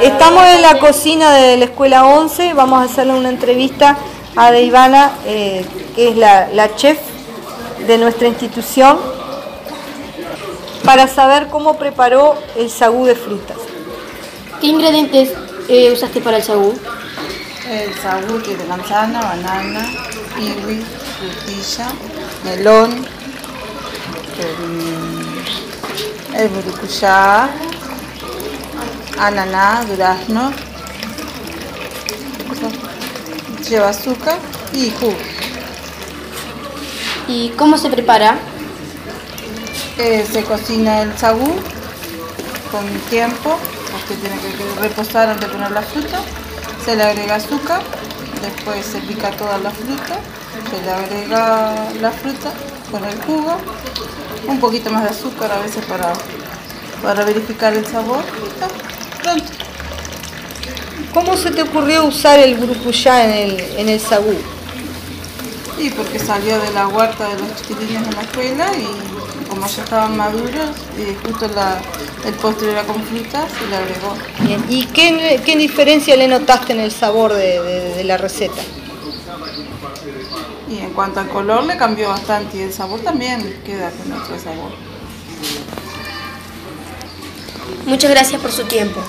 Estamos en la cocina de la escuela 11, vamos a hacerle una entrevista a Deivana, eh, que es la, la chef de nuestra institución, para saber cómo preparó el sagú de frutas. ¿Qué ingredientes eh, usaste para el sagú? El sagú tiene manzana, banana, kiwi, frutilla, melón, el, el burucuyá, ananá, durazno, lleva azúcar y jugo. ¿Y cómo se prepara? Eh, se cocina el sagú con tiempo, porque tiene que reposar antes de poner la fruta. Se le agrega azúcar, después se pica toda la fruta, se le agrega la fruta con el jugo, un poquito más de azúcar a veces para, para verificar el sabor. Y pronto. ¿Cómo se te ocurrió usar el burucuyá en el, en el sagú? Y porque salió de la huerta de los chiquitines en la escuela y como ya estaban maduros y justo la- el postre era con frutas, se le agregó. Bien, ¿Y qué, qué diferencia le notaste en el sabor de, de- de la receta? Y en cuanto al color le cambió bastante y el sabor también queda con otro sabor. Muchas gracias por su tiempo.